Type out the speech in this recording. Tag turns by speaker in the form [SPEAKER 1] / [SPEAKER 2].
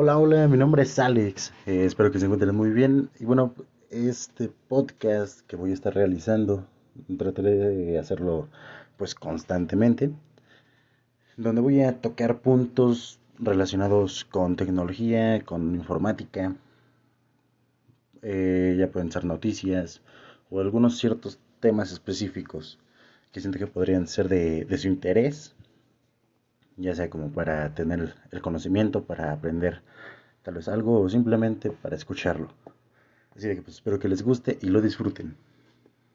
[SPEAKER 1] Hola, hola, mi nombre es Alex, eh, espero que se encuentren muy bien. Y bueno, este podcast que voy a estar realizando, trataré de hacerlo pues constantemente, donde voy a tocar puntos relacionados con tecnología, con informática, eh, ya pueden ser noticias o algunos ciertos temas específicos que siento que podrían ser de, de su interés ya sea como para tener el conocimiento, para aprender tal vez algo o simplemente para escucharlo. Así que pues espero que les guste y lo disfruten.